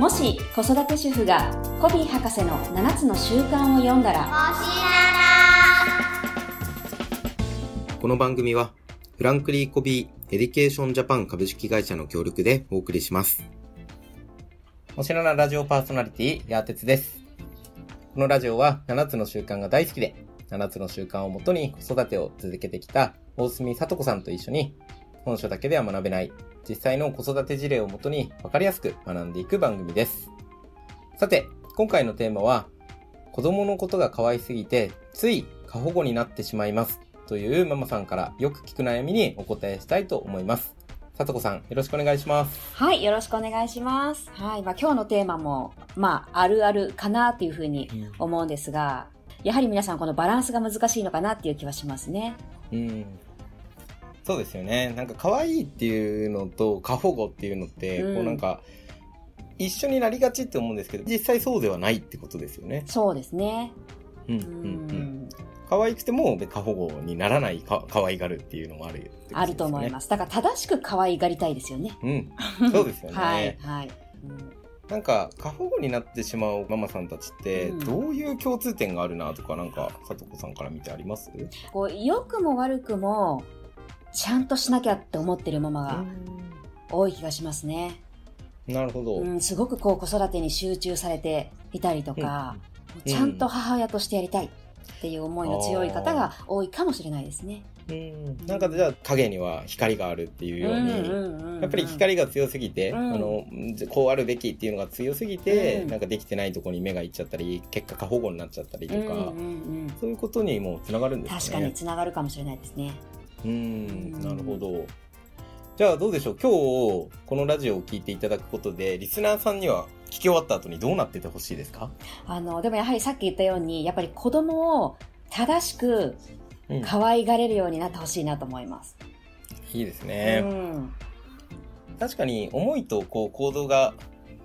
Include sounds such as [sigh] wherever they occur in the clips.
もし子育て主婦がコヴィー博士の7つの習慣を読んだらこの番組はフランクリン・コヴィー・エデュケーション・ジャパン株式会社の協力でお送りします。おしななラジオパーソナリティ、やーてつです。このラジオは7つの習慣が大好きで、7つの習慣をもとに子育てを続けてきた大隅さと子さんと一緒に、本書だけでは学べない、実際の子育て事例をもとに分かりやすく学んでいく番組です。さて、今回のテーマは、子供のことが可愛すぎて、つい過保護になってしまいます。というママさんからよく聞く悩みにお答えしたいと思います。さとこさん、よろしくお願いします。はい、よろしくお願いします。はい、まあ、今日のテーマも、まあ、あるあるかなっていうふうに思うんですが、やはり皆さんこのバランスが難しいのかなっていう気はしますね。うん。そうですよね。なんか可愛いっていうのと過保護っていうのって、うんこうなんか、一緒になりがちって思うんですけど、実際そうではないってことですよね。そうですね。うんうんうん。可愛くても過保護にならないか可愛がるっていうのもあるね、あると思います。だから正しく可愛がりたいですよね。うん。そうですよね。[laughs] はい、はい。うんなんか、過保護になってしまうママさんたちって、うんどういう共通点があるなとか、なんか、さとこさんから見てあります？こう良くも悪くもちゃんとしなきゃって思ってるママが多い気がしますね。なるほど。うん、すごくこう子育てに集中されていたりとか、ちゃんと母親としてやりたいっていう思いの強い方が多いかもしれないですね。うん。なんか、じゃあ、影には光があるっていうように、うんうんうんやっぱり光が強すぎて、うんあのこうあるべきっていうのが強すぎて、うんなんかできてないところに目がいっちゃったり結果過保護になっちゃったりとか、うんうんうんそういうことにもつながるんですね。確かにつながるかもしれないですね。うんうんなるほど。じゃあどうでしょう？今日このラジオを聞いていただくことでリスナーさんには聞き終わった後にどうなっててほしいですか、あの、でもやはりさっき言ったように、やっぱり子供を正しくうん可愛がれるようになってほしいなと思います。いいですうね。ん。確かに思いとこう行動が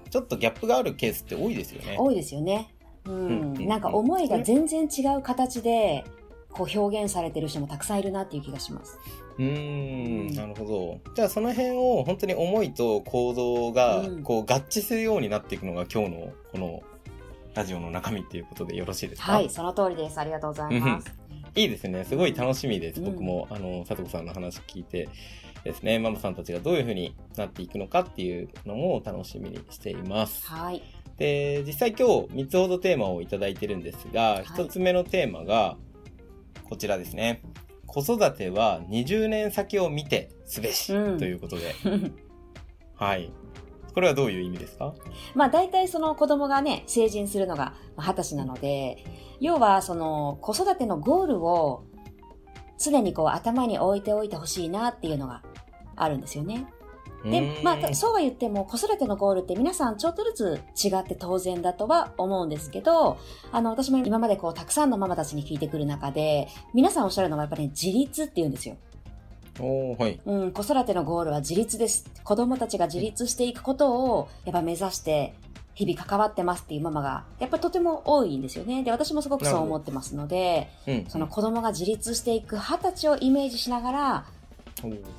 ちょっとギャップがあるケースって多いですよね。多いですよね。ううんん。なんか思いが全然違う形で、こう表現されてる人もたくさんいるなっていう気がします。うーんなるほど。じゃあその辺を本当に思いと行動がうんこう合致するようになっていくのが今日のこのラジオの中身っていうことでよろしいですか？はい、その通りです。ありがとうございます。いいですね。すごい楽しみです。うん僕も、あの、佐藤さんの話聞いてですね、ママさんたちがどういう風になっていくのかっていうのも楽しみにしています。はい。で、実際今日3つほどテーマをいただいてるんですが、い1つ目のテーマがこちらですね。子育ては20年先を見てすべし、うんということで。[laughs] はい。これはどういう意味ですか？まあ大体その子供がね、成人するのがまあ二十歳なので、要はその子育てのゴールを常にこう頭に置いておいてほしいなっていうのがあるんですよね。でまあそうは言っても子育てのゴールって皆さんちょっとずつ違って当然だとは思うんですけど、あの私も今までこうたくさんのママたちに聞いてくる中で、皆さんおっしゃるのはやっぱり、ね、自立って言うんですよ。おーはい。うん、子育てのゴールは自立です。子供たちが自立していくことを、やっぱ目指して、日々関わってますっていうママが、やっぱりとても多いんですよね。で、私もすごくそう思ってますので、うん。その子供が自立していく二十歳をイメージしながら、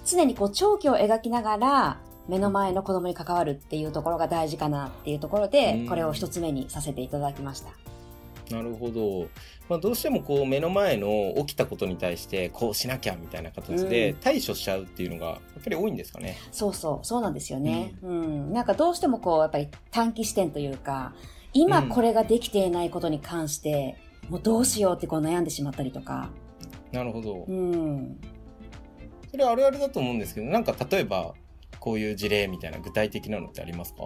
常にこう長期を描きながら、目の前の子供に関わるっていうところが大事かなっていうところうでん、これを一つ目にさせていただきました。なるほど。まあ、どうしてもこう目の前の起きたことに対してこうしなきゃみたいな形でうん対処しちゃうっていうのがやっぱり多いんですかね。そうそう、そうなんですよね。うん。なんかどうしてもこう、やっぱり短期視点というか、今これができていないことに関して、もうどうしようってこう悩んでしまったりとか。なるほどう。ん。それあるあるだと思うんですけど、なんか例えばこういう事例みたいな具体的なのってありますか？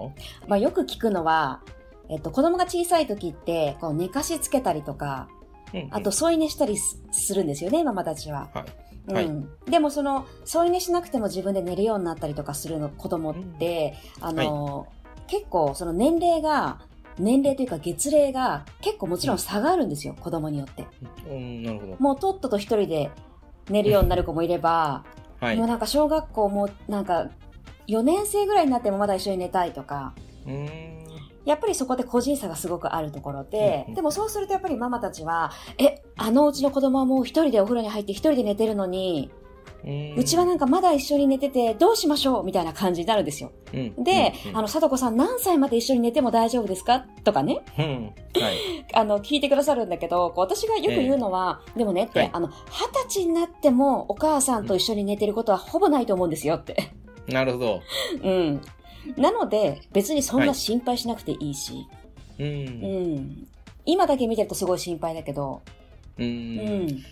まあよく聞くのは、えっと、子供が小さい時って、こう寝かしつけたりとか、うんうんあと添い寝したりすするんですよね、ママたちは。はい。うんはいでもその添い寝しなくても自分で寝るようになったりとかするの子供って、あの、結構その年齢が年齢というか月齢が結構もちろん差があるんですよ、子供によって。うん、なるほど。もうとっとと一人で寝るようになる子もいれば、はい。もうなんか小学校もなんか4年生ぐらいになってもまだ一緒に寝たいとか。やっぱりそこで個人差がすごくあるところで、うんでもそうするとやっぱりママたちは、え、あのうちの子供はもう一人でお風呂に入って一人で寝てるのに、うちはなんかまだ一緒に寝ててどうしましょうみたいな感じになるんですよ。うんで、うんあの、さとこさん何歳まで一緒に寝ても大丈夫ですかとかね、うん。はい。[laughs] あの、聞いてくださるんだけど、こう私がよく言うのは、でもねって、はいあの、二十歳になってもお母さんと一緒に寝てることはほぼないと思うんですよって。なるほど。[laughs] うん。なので、別にそんな心配しなくていいし、う。うんん。今だけ見てるとすごい心配だけど、う。うんん。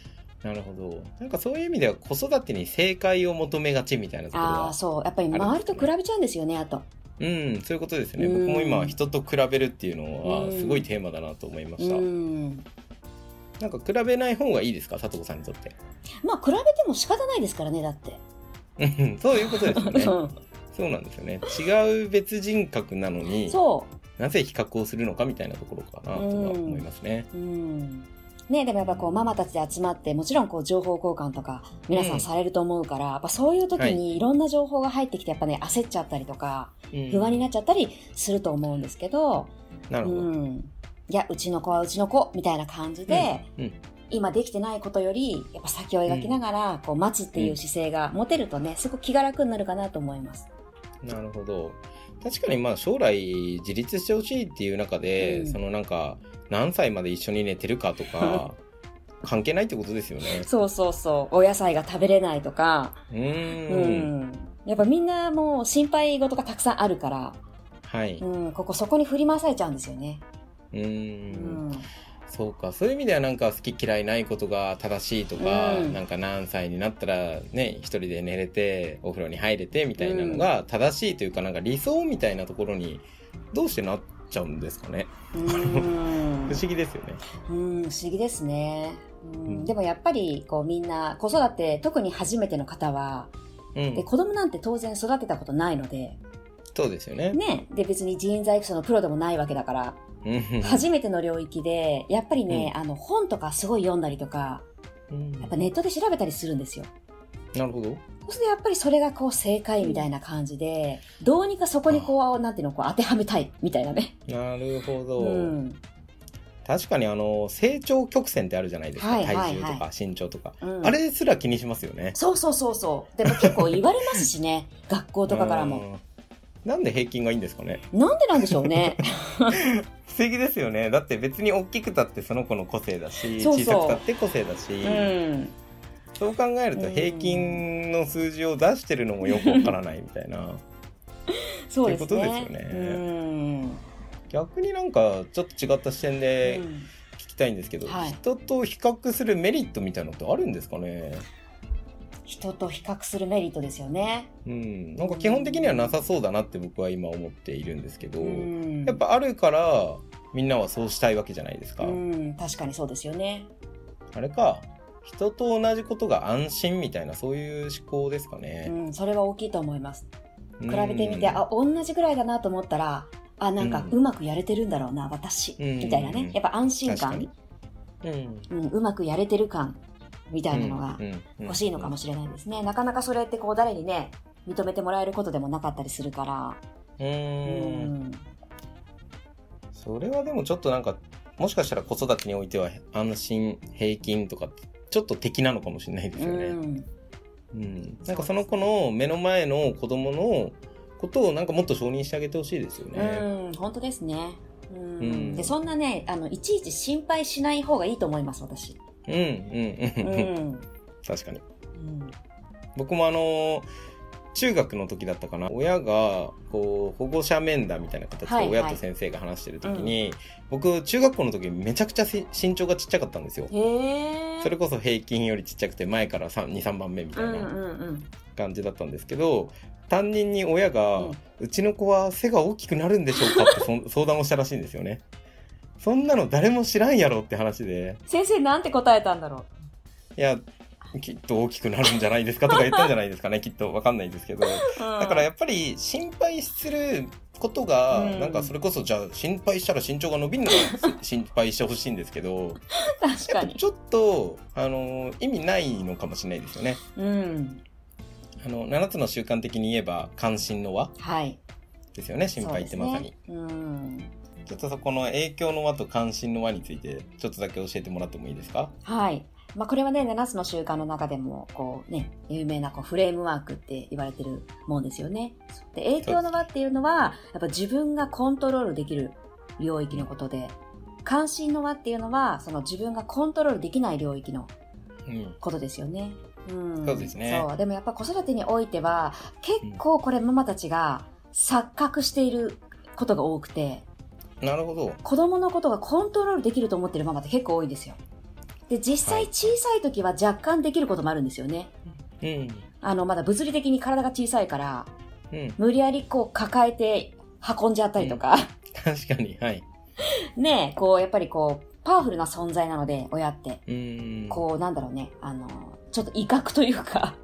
なるほど。なんかそういう意味では子育てに正解を求めがちみたいなところああ、は。そう。やっぱり周りと比べちゃうんですよね、あと。うん、そういうことですね。うん僕も今人と比べるっていうのうんはすごいテーマだなと思いまうした。ん。なんか比べない方がいいですか？佐藤さんにとって。まあ、比べても仕方ないですからね、だって。うんそういうことですよね。[laughs] うんそうなんですよね。違う別人格なのに、そう。なぜ比較をするのかみたいなところかなとは思いますね。うん。ねでもやっぱこうママたちで集まって、もちろんこう情報交換とか皆さんされると思うから、やっぱそういう時にいろんな情報が入ってきて、やっぱね、焦っちゃったりとか、うん不安になっちゃったりすると思うんですけど、なるほど。うん。いや、うちの子はうちの子、みたいな感じで、うん今できてないことより、やっぱ先を描きながら、こう待つっていう姿勢が持てるとね、すごく気が楽になるかなと思います。なるほど。確かにまあ将来自立してほしいっていう中で、うんそのなんか何歳まで一緒に寝てるかとか [laughs] 関係ないってことですよね。そうそうそう。お野菜が食べれないとか、うん。ん。やっぱみんなもう心配事がたくさんあるから、はい。うん、ここそこに振り回されちゃうんですよね。うー。うんん。そうか。そういう意味ではなんか好き嫌いないことが正しいとか、うんなんか何歳になったらね、一人で寝れて、お風呂に入れてみたいなのが正しいというか、なんか理想みたいなところにどうしてなっちゃうんですかね。うん不思議ですよね。うん、不思議ですね。うんうんでもやっぱりこうみんな子育て特に初めての方はうんで。子供なんて当然育てたことないのでそうですよね。ねで別に人材育成のプロでもないわけだからうん初めての領域でやっぱりね、あの本とかすごい読んだりとかうんやっぱネットで調べたりするんですよなるほど。そうするとやっぱりそれがこう正解みたいな感じでどうにかそこにこうなんていうのこう当てはめたいみたいなねなるほど。うん確かにあの、成長曲線ってあるじゃないですか。はいはいはい体重とか身長とか。うんあれすら気にしますよね。そうそうそうそうでも結構言われますしね [laughs] 学校とかからもうん。なんで平均がいいんですかね？なんでなんでしょうね [laughs] 不思議ですよね。だって別に大きくたってその子の個性だし、そうそう小さくたって個性だし、うんそう考えると平均の数字を出してるのもよくわからないみたいな。[laughs] そうですね。ってことですよねうん。逆になんかちょっと違った視点でうん聞きたいんですけど、はい人と比較するメリットみたいなのってあるんですかね？人と比較するメリットですよね。うん、なんか基本的にはなさそうだなって僕は今思っているんですけど、うんやっぱあるからみんなはそうしたいわけじゃないですか、うん、確かにそうですよね。あれか人と同じことが安心みたいなそういう思考ですかうね、ん、それは大きいと思います。うん比べてみて、あ、同じぐらいだなと思ったら、あ、なんかうまくやれてるんだろうな、私。うんみたいなね。やっぱ安心感うんうん、うまくやれてる感、みたいなのがうん欲しいのかもしれないですね。なかなかそれってこう誰にね、認めてもらえることでもなかったりするから。ううんん。それはでもちょっとなんかもしかしたら子育てにおいては安心平均とかちょっと敵なのかもしれないですよね、うん。うん、なんかその子の目の前の子供のことをなんかもっと承認してあげてほしいですよね。うん、本当ですね。うん。うん。でそんなねあのいちいち心配しない方がいいと思います私、うん、うん、うん、うん。[laughs] 確かに。うん。僕もあの中学の時だったかな。親がこう保護者面談みたいな形はいはい。で親と先生が話してる時に、僕中学校の時めちゃくちゃせ身長がちっちゃかったんですよ。それこそ平均よりちっちゃくて前から23番目みたいなうんうんうん。感じだったんですけど担任に親が、ううんちの子は背が大きくなるんでしょうかって [laughs] 相談をしたらしいんですよね。そんなの誰も知らんやろって話で、先生なんて答えたんだろいや、きっと大きくなるんじゃないですかとか言ったんじゃないですかね、[laughs] きっとわかんないですけど。う、だからやっぱり心配することが、うん。なんかそれこそじゃあ心配したら身長が伸びんなら心配してほしいんですけど、確かに。ちょっと、あの、意味ないのかもしれないですよね。うん。あの、7つの習慣的に言えば関心の輪はい。ですよね、心配ってまさに。そうね。うん。ちょっとそこの影響の輪と関心の輪について、ちょっとだけ教えてもらってもいいですか？はいまあこれはね、7つの習慣の中でも、こうね、有名なこうフレームワークって言われてるもんですよね。で、影響の輪っていうのは、やっぱ自分がコントロールできる領域のことで、関心の輪っていうのは、その自分がコントロールできない領域のうん。ことですよね。うん、そうですねそう。でもやっぱ子育てにおいては、結構これママたちが錯覚していることが多くて、なるほど。子供のことがコントロールできると思ってるママって結構多いんですよ。で、実際小さい時は若干できることもあるんですよね。うん。あの、まだ物理的に体が小さいから、うん。無理やりこう抱えて運んじゃったりとか、確かに、はい。ねえ、こう、やっぱりこう、パワフルな存在なので、親って。うん。こう、なんだろうね、あの、ちょっと威嚇というか、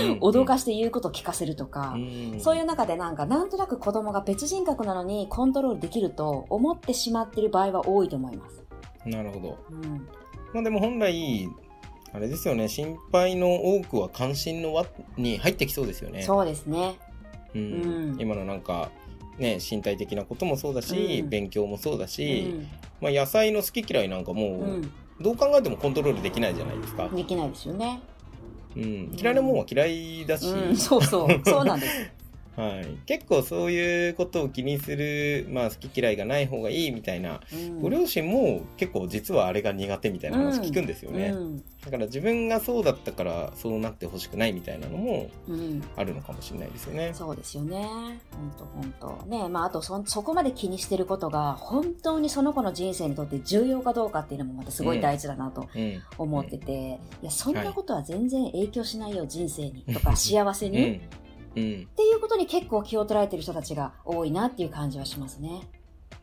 うん、脅かして言うことを聞かせるとか、うん、そういう中でなんか、なんとなく子供が別人格なのにコントロールできると思ってしまってる場合は多いと思います。なるほど。うん。まあでも本来、あれですよね、心配の多くは関心の輪に入ってきそうですよね。そうですね。う。うんん今のなんか、ね、身体的なこともそうだし、うん勉強もそうだうし、ん。まあ野菜の好き嫌いなんかもう、うん。どう考えてもコントロールできないじゃないですか。できないですよね。うん。嫌いなもんは嫌いだし、うん、そうそう。そうなんです。[laughs] はい。結構そういうことを気にする、まあ好き嫌いがない方がいいみたいな、うんご両親も結構実はあれが苦手みたいな話聞くんですよね。うん。だから自分がそうだったからそうなってほしくないみたいなのもうん。あるのかもしれないですよね。そうですよね。ほんとほんと。ねまああとそ、そこまで気にしてることが、本当にその子の人生にとって重要かどうかっていうのもまたすごい大事だなとうん。思ってて、いや、そんなことは全然影響しないよ、人生に。とか、幸せうん。に。っうん。うん。ていうことに結構気を取られてる人たちが多いなっていう感じはしますね。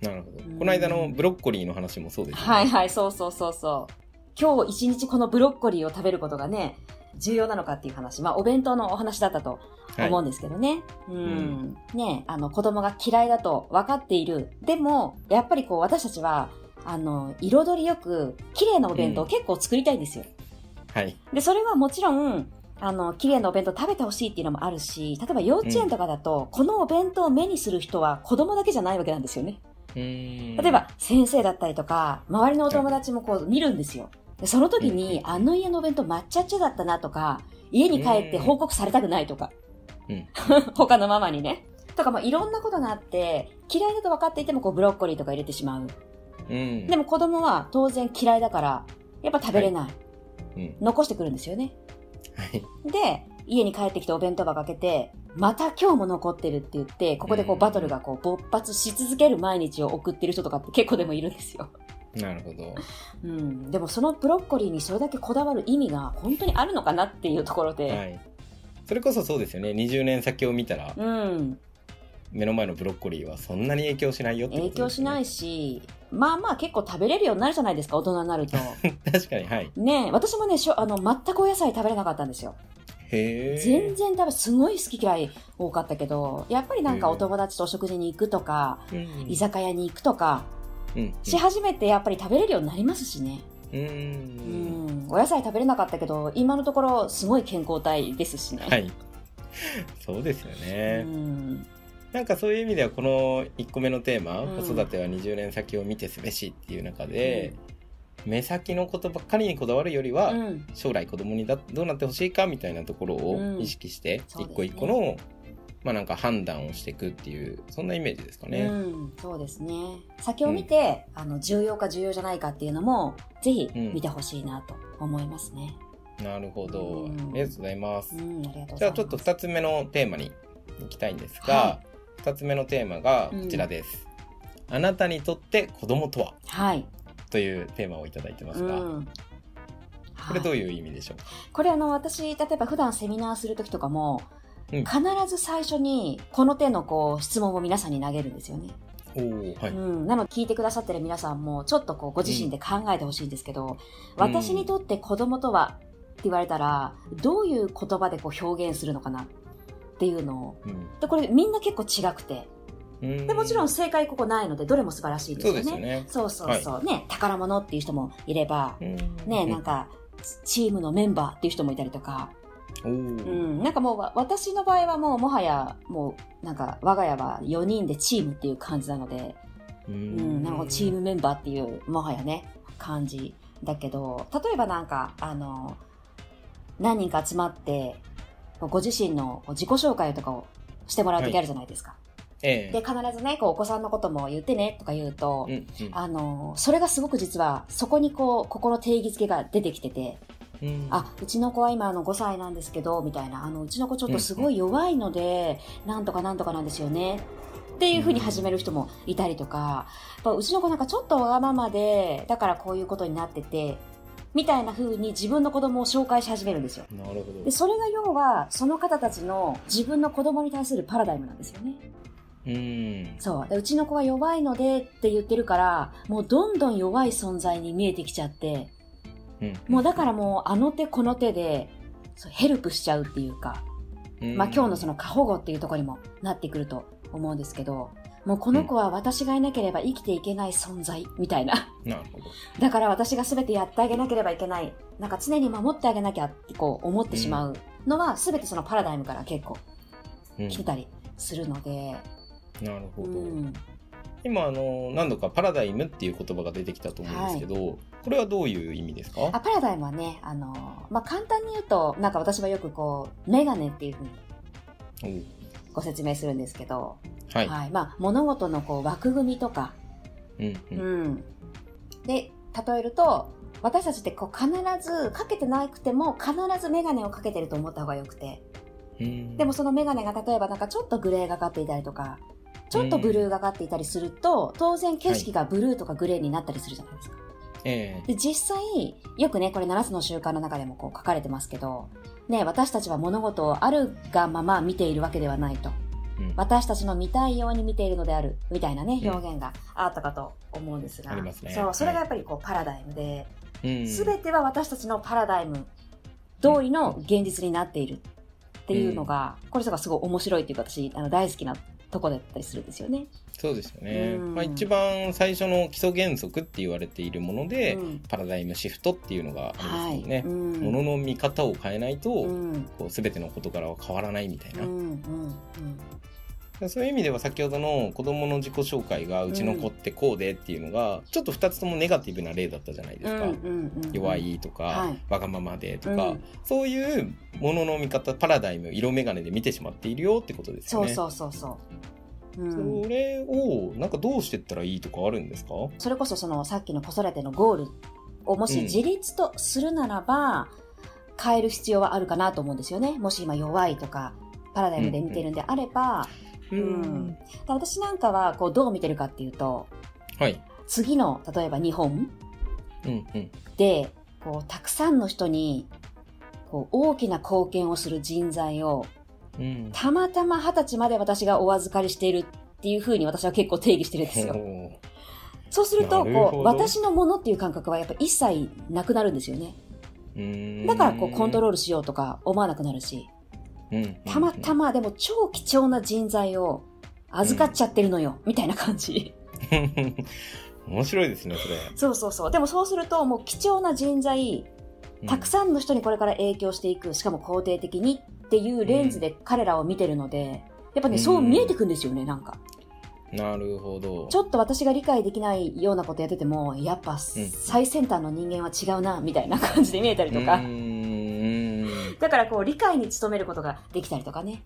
なるほどうん。この間のブロッコリーの話もそうですよね。はいはい、そうそうそうそう。今日一日このブロッコリーを食べることがね、重要なのかっていう話。まあ、お弁当のお話だったとはい。思うんですけどね。うん。んねあの、子供が嫌いだと分かっている。でも、やっぱりこう、私たちは、あの、彩りよく、綺麗なお弁当を結構作りたいんですよ。はい。で、それはもちろん、あの、綺麗なお弁当食べてほしいっていうのもあるし、例えば幼稚園とかだと、このお弁当を目にする人は子供だけじゃないわけなんですよね。例えば、先生だったりとか、周りのお友達もこう見るんですよ。でその時に、あの家のお弁当抹茶っちゃだったなとか、家に帰って報告されたくないとか、うん。[laughs] 他のママにね。とか、まあ、いろんなことがあって、嫌いだと分かっていても、こう、ブロッコリーとか入れてしまう。うん。でも子供は当然嫌いだから、やっぱ食べれない。うん。残してくるんですよね。はい。で、家に帰ってきてお弁当箱開けて、また今日も残ってるって言って、ここでこううんバトルがこう勃発し続ける毎日を送ってる人とかって [laughs] 結構でもいるんですよ。なるほど。うん。でもそのブロッコリーにそれだけこだわる意味が本当にあるのかなっていうところで。はい。それこそそうですよね。20年先を見たら、うん。目の前のブロッコリーはそんなに影響しないよってことね。影響しないし、まあまあ結構食べれるようになるじゃないですか、大人になると。[laughs] 確かに、はい。ねえ、私もね、しょあの、全くお野菜食べれなかったんですよ。へえ。全然多分すごい好き嫌い多かったけど、やっぱりなんかうんお友達とお食事に行くとか、うん。居酒屋に行くとか、うん。し始めてやっぱり食べれるようになりますしね。う。うんん。お野菜食べれなかったけど、今のところすごい健康体ですしね。はい。そうですようね。ん。なんかそういう意味ではこの1個目のテーマ、うん。子育ては20年先を見てすべしっていう中で、目先のことばっかりにこだわるよりは、うん。将来子供にだどうなってほしいかみたいなところを意識して、一個一個の、まあなんか判断をしていくっていう、そんなイメージですかね。うん、そうですね。先を見て、あの、重要か重要じゃないかっていうのも、ぜひ見てほしいなと思いますね。なるほど、うん。ありがとうございます。じゃあちょっと2つ目のテーマに行きたいんですが、は2つ目のテーマがこちらです。あなたにとって子供とは？はい。というテーマをいただいてますが、うん。うこれどういう意味でしょうか、これあの、私、例えば普段セミナーするときとかも、うん必ず最初に、この手のこう、質問を皆さんに投げるんですよね。おおはい、うん。なので、聞いてくださってる皆さんも、ちょっとこう、ご自身で考えてほしいんですけど、私にとって子供とは、って言われたら、どういう言葉でこう表現するのかなっていうのを。で、これみんな結構違くて。うん、で、もちろん正解ここないので、どれも素晴らしいですそうよね。ですよね。そうそうそう。ね、宝物っていう人もいれば、うん。ね、なんか、チームのメンバーっていう人もいたりとか、うん、なんかもうわ私の場合はもうもはや、もうなんか我が家は4人でチームっていう感じなので、ううん、なんかチームメンバーっていうもはやね、感じだけど、例えばなんか、あの、何人か集まって、ご自身の自己紹介とかをしてもらう時あるじゃないですか。ええで、必ずね、こう、お子さんのことも言ってね、とか言うと、うんうんあの、それがすごく実は、そこにこう、心定義づけが出てきてて、うんあ、うちの子は今あの5歳なんですけど、みたいな、あの、うちの子ちょっとすごい弱いので、なんとかなんとかなんですよね。っていう風に始める人もいたりとか、やっぱうちの子なんかちょっとわがままで、だからこういうことになってて、みたいな風に自分の子供を紹介し始めるんですよ。なるほどで、。それが要は、その方たちの自分の子供に対するパラダイムなんですよね。うん。そう。でうちの子は弱いのでって言ってるから、もうどんどん弱い存在に見えてきちゃって、うんもうだからもうあの手この手で、そうヘルプしちゃうっていうか、まあ今日のその過保護っていうところにもなってくると思うんですけど、もうこの子は私がいなければ生きていけない存在みたいな。なるほど。だから私が全てやってあげなければいけない。なんか常に守ってあげなきゃってこう思ってしまうのは全てそのパラダイムから結構うん来てたりするので、うなるほど。ん。今、あの、何度かパラダイムっていう言葉が出てきたと思うんですけど、これはどういう意味ですか？あ、パラダイムはね、あの、まあ、簡単に言うと、なんか私はよくこう、メガネっていうふうにおうご説明するんですけど、はい。まあ、物事のこう枠組みとか、うんう。うんん。で、例えると、私たちってこう必ず、かけてなくても必ずメガネをかけてると思った方がよくて。うんでも、そのメガネが例えばなんかちょっとグレーがかっていたりとか、ちょっとブルーがかっていたりすると、当然景色がブルーとかグレーになったりするじゃないですか。えで、実際、よくね、これ7つの習慣の中でもこう書かれてますけど、ね、私たちは物事をあるがまま見ているわけではないと。えうん。私たちの見たいように見ているのである、みたいなね、うん。表現があったかと思うんですが。ありますね。そう、それがはい。やっぱりこうパラダイムで、うん。すべ、ては私たちのパラダイム通りの現実になっているっていうのが、これとかすごい面白いっていうか私、あの大好きなとこだったりするんですよね。そうですよね。うんまあ、一番最初の基礎原則って言われているもので、うんパラダイムシフトっていうのがありますはい。よね。うんものの見方を変えないと、うん。こう全ての事柄は変わらないみたいな、うん。うん。そういう意味では先ほどの子供の自己紹介がうちの子ってこうでっていうのが、ちょっと2つともネガティブな例だったじゃないですか、うんうんうん弱いとか、はい。わがままでとか、うん。そういうものの見方パラダイム色眼鏡で見てしまっているよってことですよね。そうそうそうそう。うん、それをなんかどうしてったらいいとかあるんですか？それこそそのさっきの子育てのゴールをもしうん自立とするならば、変える必要はあるかなと思うんですよね。もし今弱いとか、パラダイムで見てるんであれば、うんで私なんかはこうどう見てるかっていうと、はい。次の例えば日本うんうん。で、こうたくさんの人にこう大きな貢献をする人材をうん。たまたま二十歳まで私がお預かりしているっていうふうに私は結構定義してるんですよ。ほそうすると、こう、私のものっていう感覚はやっぱ一切なくなるんですよね。ううんだからこう、コントローールしようとか思わなくなるし、ルたまたまでも超貴重な人材を預かっちゃってるのよ、みたいな感じ。[laughs] 面白いですねそれそうそうそう。でもそうすると、もう貴重な人材、たくさんの人にこれから影響していく、しかも肯定的にっていうレンズで彼らを見てるので、やっぱね、うんそう見えてくんですよね、なんか。んなるほどちょっと私が理解できないようなことやってても、やっぱ最先端の人間は違うな、みたいな感じで見えたりとかう。ーんだからこう、理解に努めることができたりとかね。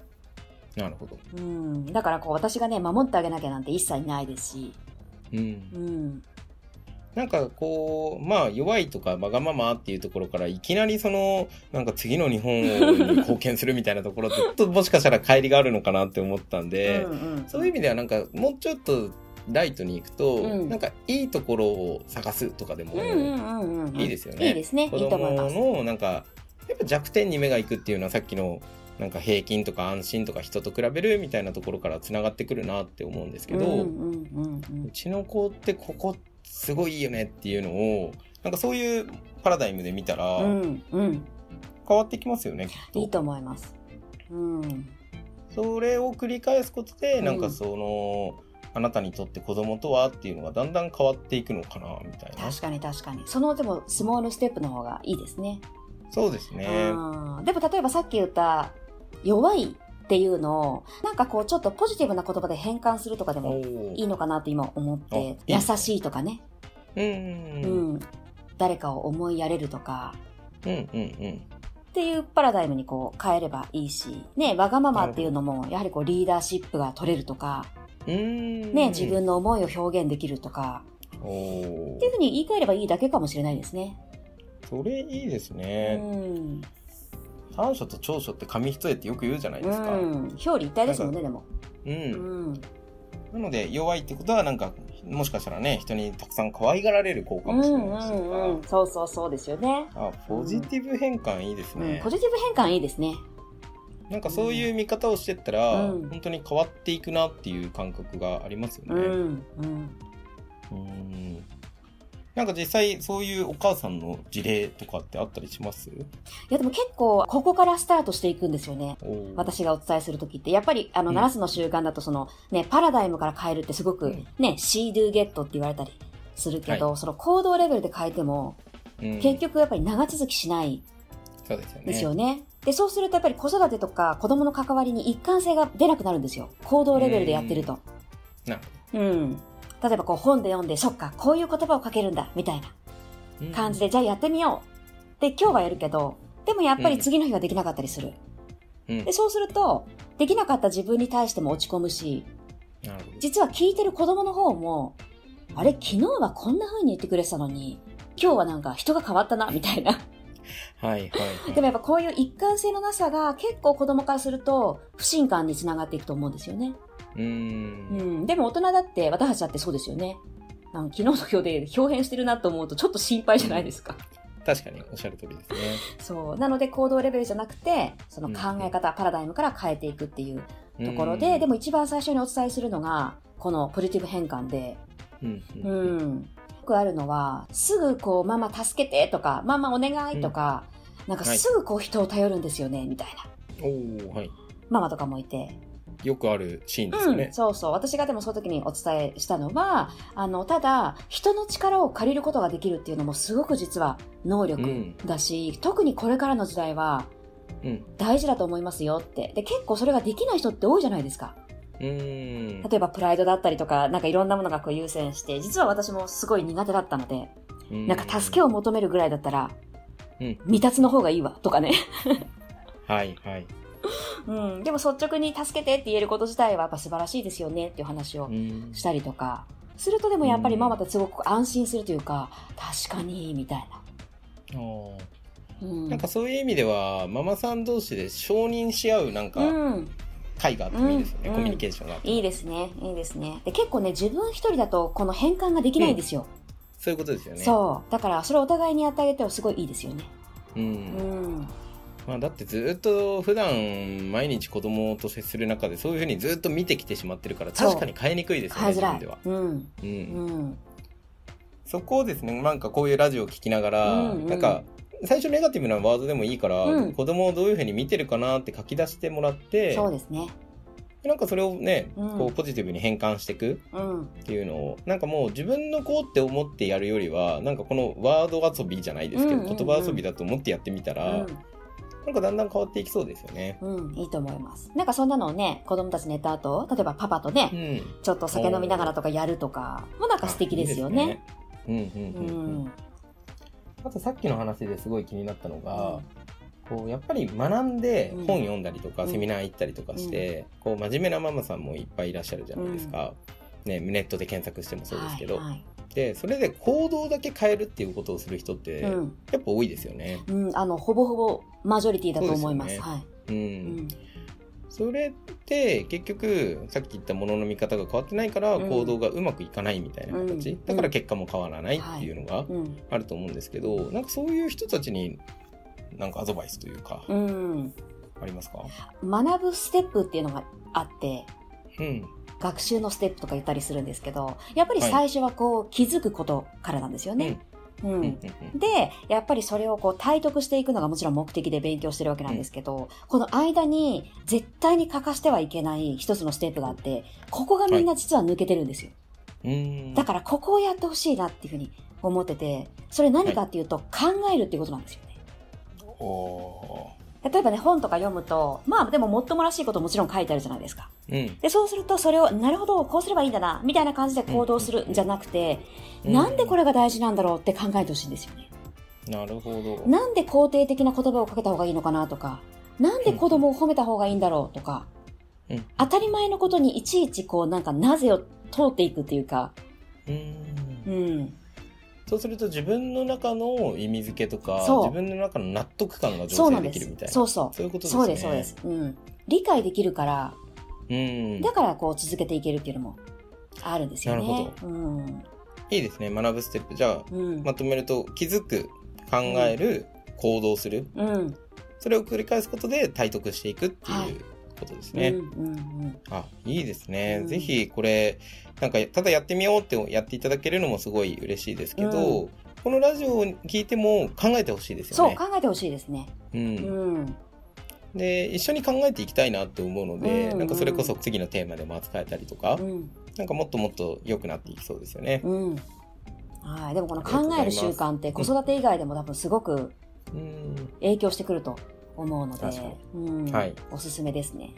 なるほどうん。だからこう、私がね、守ってあげなきゃなんて一切ないですし。うんうん。なんかこう、まあ弱いとかわがままっていうところからいきなりその、なんか次の日本に貢献するみたいなところって、ちょっともしかしたら乖離があるのかなって思ったんで、うんうん、そういう意味ではなんかもうちょっとライトに行くと、うんなんかいいところを探すとかでも。いいですよね。いいですね。い子供。のなんか、やっぱ弱点に目が行くっていうのはさっきのなんか平均とか安心とか人と比べるみたいなところからつながってくるなって思うんですけど、うちの子ってここすごいいいよねっていうのをなんかそういうパラダイムで見たらうんうん。変わってきますよねきっと。いいと思います。うん。それを繰り返すことでうんなんかその、あなたにとって子供とはっていうのがだんだん変わっていくのかなみたいな。確かに確かに。その、でも、スモールステップの方がいいですね。そうですね。うん。でも、例えばさっき言った、弱いっていうのを、なんかこう、ちょっとポジティブな言葉で変換するとかでもいいのかなって今思って、優しいとかね。うんうん。誰かを思いやれるとか、うんうんうん。っていうパラダイムにこう変えればいいし、ね、わがままっていうのも、やはりこうリーダーシップが取れるとか。ね、自分の思いを表現できるとか、っていうふうに言い換えればいいだけかもしれないですね。それいいですうね。ん。短所と長所って紙一重ってよく言うじゃないですか。うん。表裏一体ですもんね、でも。うん。うん。なので、弱いってことは、なんか、もしかしたらね、人にたくさん可愛がられる子かうんもしれないしとか、うんうん。そうそうそうですよね。あ、ポジティブ変換いいですうんね。ポジティブ変換いいですね。なんかそういう見方をしてったら、うん本当に変わっていくなっていう感覚がありますよね。うん。うん。うんなんか実際そういうお母さんの事例とかってあったりします？いやでも結構、ここからスタートしていくんですよね。私がお伝えするときって。やっぱり、あの、うん7つの習慣だと、その、ね、パラダイムから変えるってすごく、うんね、シードゥゲットって言われたりするけど、その行動レベルで変えても、うん結局やっぱり長続きしないそうですよね。ですよね。で、そうするとやっぱり子育てとか子供の関わりに一貫性が出なくなるんですよ。行動レベルでやってると。なるうん。例えばこう本で読んで、そっか、こういう言葉を書けるんだ、みたいな感じで、じゃあやってみよう。で、今日はやるけど、でもやっぱり次の日はできなかったりする。うんで、そうすると、できなかった自分に対しても落ち込むし。実は聞いてる子供の方も、あれ、昨日はこんな風に言ってくれてたのに、今日はなんか人が変わったな、みたいな。はいはい、はい。でもやっぱこういう一貫性のなさが結構子供からすると不信感につながっていくと思うんですよね。うー。うんん。でも大人だって、私たちだってそうですよね。あの昨日の表で表現してるなと思うとちょっと心配じゃないですか。確かにおっしゃる通りですね。そう。なので行動レベルじゃなくて、その考え方、パラダイムから変えていくっていうところで、でも、も一番最初にお伝えするのが、このポジティブ変換で、うんううんん。よくあるのは、すぐこう、ママ助けてとか、ママお願いとか、なんかはいすぐこう人を頼るんですよね、みたいな。おーはい。ママとかもいて。よくあるシーンですよねうん、。そうそう。私がでもその時にお伝えしたのは、あの、ただ、人の力を借りることができるっていうのもすごく実は能力だし、特にこれからの時代はうん。大事だと思いますよって。で、結構それができない人って多いじゃないですか。うーん。例えばプライドだったりとか、なんかいろんなものがこう優先して、実は私もすごい苦手だったので、なんか助けを求めるぐらいだったら、うん未達の方がいいわ、とかね。はいはい。[laughs] うん。でも率直に助けてって言えること自体はやっぱ素晴らしいですよねっていう話をうんしたりとか、するとでもやっぱりママってすごく安心するというか、確かに、みたいな。うん。なんかそういう意味では、ママさん同士で承認し合うなんかうん。会があってもいいですよね。うんコミュニケーションがあって。いいですね。いいですね。で、結構ね、自分一人だとこの変換ができないんですよ。そういうことですよね。そう。だから、それをお互いにやってあげてはすごいいいですよね。う。うん。うん。まあだってずっと普段毎日子供と接する中でそういうふうにずっと見てきてしまってるから確かに変えにくいですよね、自分では。。うん。うん。うん。そこをですね、なんかこういうラジオを聞きながら、うんうんなんか、最初ネガティブなワードでもいいから、うん子供をどういうふうに見てるかなって書き出してもらって、そうですね。なんかそれをね、うんこうポジティブに変換していくうん。っていうのを、なんかもう自分の子って思ってやるよりは、なんかこのワード遊びじゃないですけど、うんうんうん言葉遊びだと思ってやってみたら、なんかだんだん変わっていきそうですよね。うん。うん。いいと思います。なんかそんなのをね、子供たち寝た後、例えばパパとね、うん。ちょっと酒飲みながらとかやるとか、もうなんか素敵ですよね。いいですね。うんうんううんうん。ん。あとさっきの話ですごい気になったのが、こうやっぱり学んでうん本読んだりとか、うんセミナー行ったりとかして、こう真面目なママさんもいっぱいいらっしゃるじゃないですか。ね、ネットで検索してもそうですけど、はいはいでそれで行動だけ変えるっていうことをする人って、うん。やっぱ多いですよね。うん。あの、ほぼほぼマジョリティだと思います。そうですよはい。うんうん。それって結局さっき言ったものの見方が変わってないからうん行動がうまくいかないみたいな形、うんだから結果も変わらないっていうのがうん。あると思うんですけど、なんかそういう人たちになんかアドバイスというかうん。ありますか？学ぶステップっていうのがあって、うん学習のステップとか言ったりするんですけど、やっぱり最初はこう気づくことからなんですよね。うん。うんうんで、やっぱりそれをこう体得していくのがもちろん目的で勉強してるわけなんですけど、この間に絶対に欠かしてはいけない一つのステップがあって、ここがみんな実は抜けてるんですよ。うんだからここをやってほしいなっていうふうに思ってて、それ何かっていうと考えるっていうことなんですよね。お例えばね、本とか読むと、まあでももっともらしいこともちろん書いてあるじゃないですか。ーうんで、そうするとそれを、なるほど、こうすればいいんだな、みたいな感じで行動するんじゃなくて、なんでこれが大事なんだろうって考えてほしいんですよね。なるほど。なんで肯定的な言葉をかけた方がいいのかなとか、なんで子供を褒めた方がいいんだろうとか、うん当たり前のことにいちいちこうなんかなぜを通っていくっていうか、うんうん。そうすると自分の中の意味付けとか、自分の中の納得感が醸成できるみたい。な。そうそう。そういうことですね。そうです、そうです。うん。理解できるから、うん。だからこう続けていけるっていうのもあるんですよね。なるほど。うん。いいですね。学ぶステップ。じゃあ、うん。まとめると、気づく、考える、行動する。うん。それを繰り返すことで体得していくってはいいうことですうん。ね。うん。うん。あ、いいですね。うんぜひこれ、なんか、ただやってみようってやっていただけるのもすごい嬉しいですけど、うこのラジオを聞いても考えてほしいですよそう、ね。考えてほしいですね。う。うんん。で、一緒に考えていきたいなって思うので、うんなんかそれこそ次のテーマでも扱えたりとか、うん。なんかもっともっと良くなっていきそうですよね。うん。はい。でもこの考える習慣って子育て以外でも多分すごくうん。影響してくると思うのでうん。はいおすすめですね。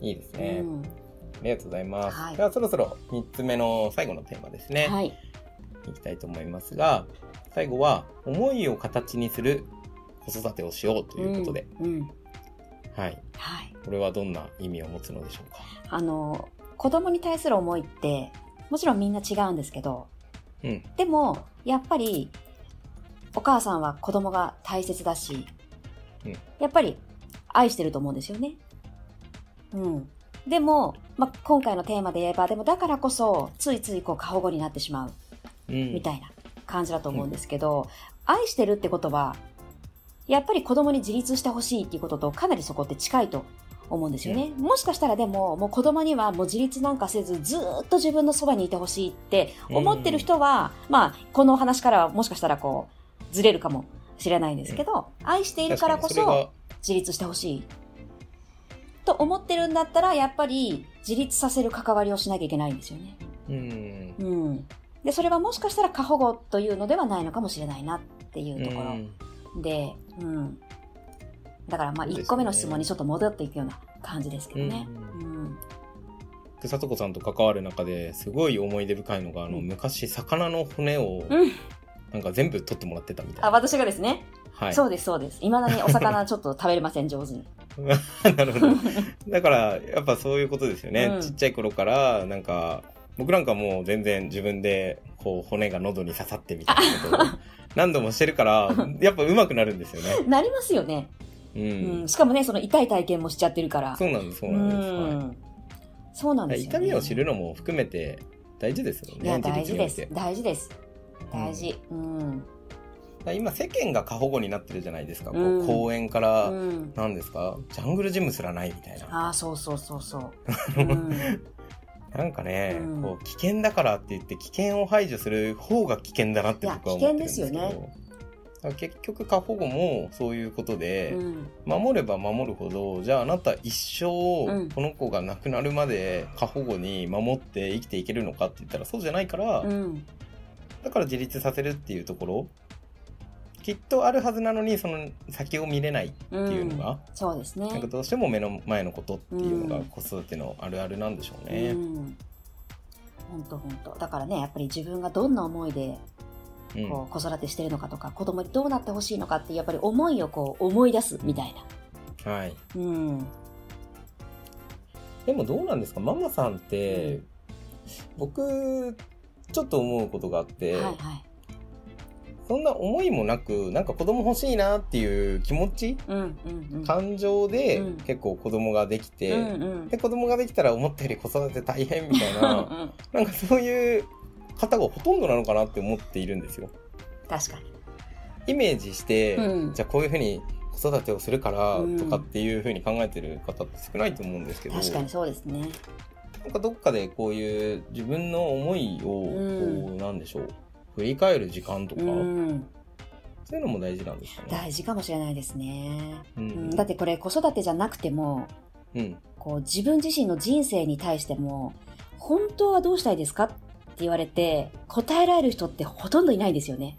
いいですね。うん。ありがとうございます。はいではそろそろ3つ目の最後のテーマですね。はい。いきたいと思いますが、最後は、思いを形にする子育てをしようということで、うん。うん。はい。はい。これはどんな意味を持つのでしょうか？あの、子供に対する思いって、もちろんみんな違うんですけど、うん。でも、やっぱり、お母さんは子供が大切だし、うんやっぱり愛してると思うんですよね。うん。でも、まあ、今回のテーマで言えば、でもだからこそ、ついついこう過保護になってしまう、うん。みたいな感じだと思うんですけど、愛してるってことは、やっぱり子供に自立してほしいっていうこととかなりそこって近いと思うんですよね。もしかしたらでも、もう子供にはもう自立なんかせず、ずーっと自分のそばにいてほしいって思ってる人は、まあ、この話からはもしかしたらこう、ずれるかもしれないんですけど、愛しているからこそ自立してほしい。と思ってるんだったら、やっぱり自立させる関わりをしなきゃいけないんですよね。が、うん。うん。で、それはもしかしたら過保護というのではないのかもしれないなっていうところ。うんで、うん。だからまあそうですね1個目の質問にちょっと戻っていくような感じですけどね。ううん。でさとこさんと関わる中ですごい思い出深いのが、あの、うん昔魚の骨を、うん。なんか全部取ってもらってたみたいあ、な。私がですね？はい。そうです、そうです。未だにお魚ちょっと食べれません、上手に。[laughs] なるほど。だから、やっぱそういうことですよね。うんちっちゃい頃から、なんか、僕なんかもう全然自分で、こう、骨が喉に刺さってみたいなことを [laughs] 何度もしてるから、やっぱ上手くなるんですよね。なりますよね。う。うんん。しかもね、その痛い体験もしちゃってるから。そうなんです、そううなんです。はいん。そうなんです。痛みを知るのも含めて大事ですよね。いや、自大事です。大事です。大事。うん。今世間が過保護になってるじゃないですか。こううん公園から、うん。何ですか？ジャングルジムすらないみたいな。ああ、そうそうそうそう。[laughs] うん。なんかね、うんこう危険だからって言って危険を排除する方が危険だなって僕は思ってるんですけど。危険ですよだから結局過保護もそういうことで、うん。守れば守るほど、じゃああなた一生うんこの子が亡くなるまで過保護に守って生きていけるのかって言ったらそうじゃないから、うん。だから自立させるっていうところ、きっとあるはずなのにその先を見れないっていうのが、そうですね。なんかどうしても目の前のことっていうのがうん子育てのあるあるなんでしょううね。ん。本当本当。だからね、やっぱり自分がどんな思いでうんこう子育てしてるのかとか、子供にどうなってほしいのかってやっぱり思いをこう思い出すみたいな。はい。うん。でもどうなんですか？ママさんって、うん僕、ちょっと思うことがあって、はいはい。そんな思いもなく、なんか子供欲しいなっていう気持ち、うんうんうん。感情でうん結構子供ができて、うんうん。で、子供ができたら思ったより子育て大変みたいうんな、うんなんかそういう方がほとんどなのかなって思っているんですよ。確かに。イメージして、うんじゃあこういうふうに子育てをするからうんとかっていうふうに考えてる方って少ないと思うんですけど、確かにそうですね。なんかどっかでこういう自分の思いを、こうんう、なんでしょう、振り返る時間とか、うん。そういうのも大事なんですかね。大事かもしれないですね。ううんん、だってこれ子育てじゃなくても、うん。こう自分自身の人生に対しても、本当はどうしたいですかって言われて、答えられる人ってほとんどいないんですよね。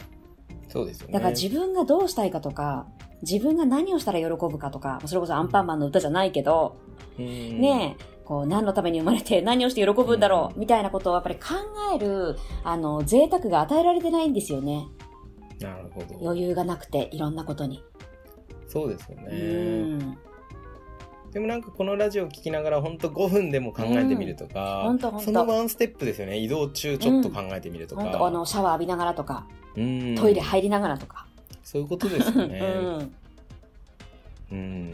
そうですよね。だから自分がどうしたいかとか、自分が何をしたら喜ぶかとか、それこそアンパンマンの歌じゃないけど、うんねえ、こう何のために生まれて [laughs] 何をして喜ぶんだろう、みたいなことをやっぱり考える、あの、贅沢が与えられてないんですよね。なるほど。余裕がなくて、いろんなことに。そうですようね。ん。でもなんかこのラジオ聞きながら本当5分でも考えてみるとか、うんそのワンステップですよね。移動中ちょっと考えてみるとか。本当あの、シャワー浴びながらとか、うんトイレ入りながらとか。そういうことですよね。[laughs] うん。うん。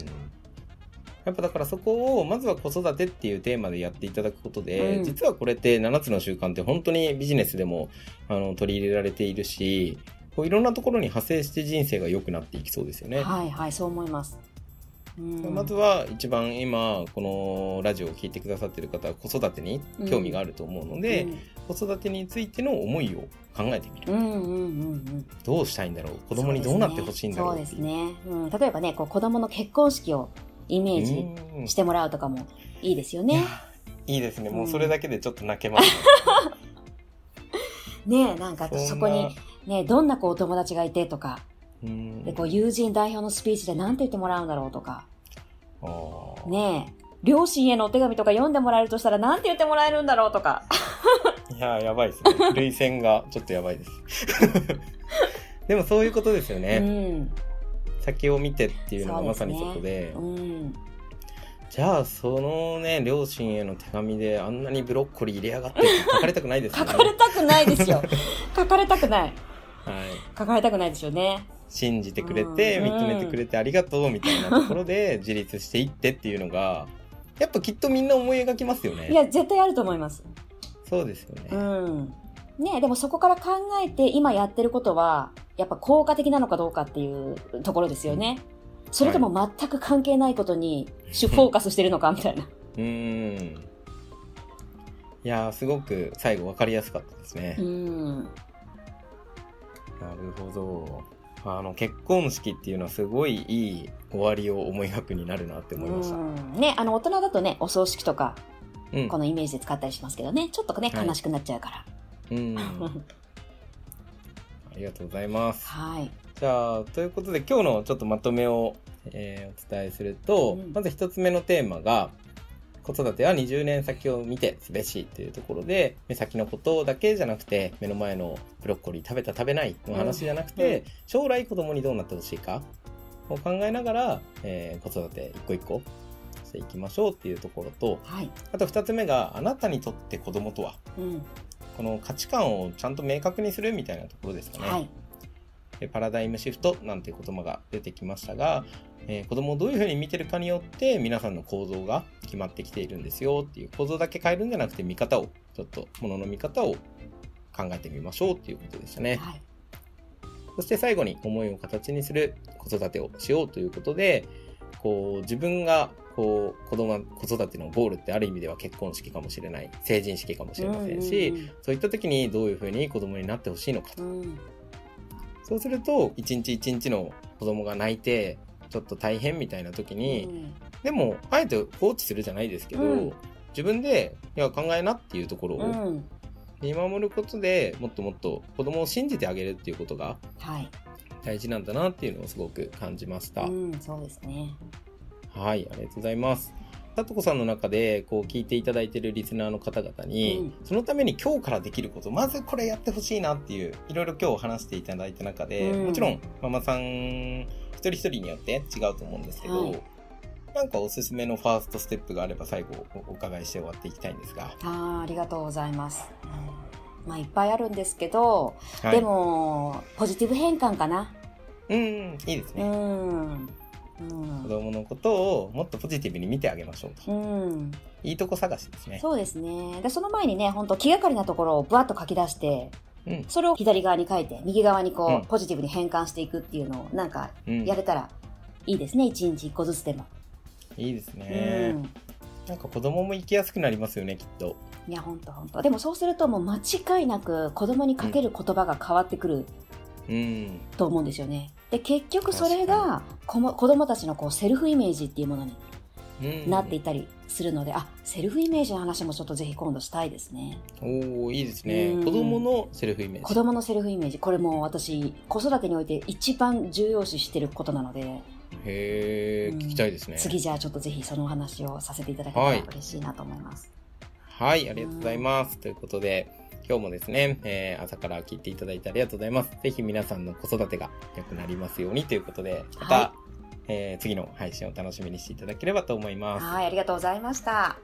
やっぱだからそこをまずは子育てっていうテーマでやっていただくことで、うん実はこれって7つの習慣って本当にビジネスでもあの取り入れられているしこういろんなところに派生して人生が良くなっていきそうですよね。はいはい、そう思います。うんまずは一番今このラジオを聞いてくださってる方は子育てに興味があると思うので、子育てについての思いを考えてみる、うん、うんうんうんうん。どうしたいんだろう？子供にどうなってほしいんだろうそうですね。うん、例えばね、こう子供の結婚式をイメージうん。してもらうとかもいいですよね。いや。いいですね。もうそれだけでちょっと泣けますね、[laughs] ねえ、なんかそこに、ね、どんなこうお友達がいてとか、うん。でこう友人代表のスピーチで何て言ってもらうんだろうとか、ねえ、両親へのお手紙とか読んでもらえるとしたら何て言ってもらえるんだろうとか。いやーやばいですね。[laughs] 涙腺がちょっとやばいです。[laughs] でもそういうことですようね、ん。先を見てっていうのがまさにそこでうん。じゃあそのね両親への手紙であんなにブロッコリー入れやがって書かれたくないですよね書かれたくないですよ。[laughs] 書かれたくない。はい書かれたくないですよね。信じてくれて、うん認めてくれてありがとうみたいなところで [laughs] 自立していってっていうのが、やっぱきっとみんな思い描きますよね。いや、絶対あると思います。そうですよね。うん。ねでもそこから考えて今やってることは、やっぱ効果的なのかどうかっていうところですよね。それとも全く関係ないことに主 [laughs] フォーカスしてるのかみたいな。うーん。いやー、すごく最後分かりやすかったですねう。ん。なるほど。あの、結婚式っていうのはすごいいい終わりを思い描くになるなって思いました。うんね、あの、大人だとね、お葬式とか、うん。このイメージで使ったりしますけどね、ちょっとね、はい悲しくなっちゃうから。うん。ありがとうございます。はい。じゃあ、ということで今日のちょっとまとめを、えーお伝えすると、うんまず一つ目のテーマが、子育ては20年先を見てすべしというところで、目先のことだけじゃなくて、目の前のブロッコリー食べた食べないの話じゃなくて、うん将来子供にどうなってほしいかを考えながら、えー子育て一個一個していきましょうっていうところと、はい。あと二つ目が、あなたにとって子供とは、うん。この価値観をちゃんと明確にするみたいなところですかね。はい。でパラダイムシフトなんて言葉が出てきましたが、えー子供をどういうふうに見てるかによって皆さんの構造が決まってきているんですよっていう構造だけ変えるんじゃなくて見方をちょっとものの見方を考えてみましょうっていうことでしたね。はい。そして最後に思いを形にする子育てをしようということで、こう自分がこう子供子育てのゴールってある意味では結婚式かもしれない。成人式かもしれませんし、うんそういった時にどういうふうに子供になってほしいのか。とうん。うんそうすると、一日一日の子供が泣いて、ちょっと大変みたいな時に、でも、あえて放置するじゃないですけど、うん。自分で、いや、考えなっていうところをうんうん。見守ることでもっともっと子供を信じてあげるっていうことがはい。大事なんだなっていうのをすごく感じました。うん、そうですね。はい、ありがとうございます。さとこさんの中でこう聞いていただいているリスナーの方々に、うんそのために今日からできることまずこれやってほしいなっていういろいろ今日話していただいた中で、うんもちろんママさん一人一人によって違うと思うんですけど、はいなんかおすすめのファーストステップがあれば最後おお伺いして終わっていきたいんですが、あーありがとうございます。うんまあ、いっぱいあるんですけど、はい、でも、ポジティブ変換かな。うんうんいいですうね、ん。う子ん。供のことをもっとポジティブに見てあげましょうと、うん、いいとこ探しですねそうですね。で、その前にね、本当気がかりなところをぶわっと書き出して、うんそれを左側に書いて、右側にこう、うんポジティブに変換していくっていうのを、なんか、うんやれたらいいですね。一日一個ずつでも。いいですうね、ん。なんか子供も生きやすくなりますよねきっと。いや、ほんとほんと。でもそうするともう間違いなく子供にかける言葉が変わってくるうん。と思うんですよね。で、結局それが子も子供たちのこうセルフイメージっていうものにうん。なっていったりするので、あ、セルフイメージの話もちょっとぜひ今度したいですね。おおいいですね。うん。子供のセルフイメージ。子供のセルフイメージ、これもう私、子育てにおいて一番重要視してることなので、へえうん聞きたいですね次じゃあちょっとぜひそのお話をさせていただけたらはい嬉しいなと思います。はいありがとうございますということで今日もですね、えー、朝から聞いていただいてありがとうございます。ぜひ皆さんの子育てが良くなりますようにということで、また、はえー次の配信を楽しみにしていただければと思います。はい、ありがとうございました。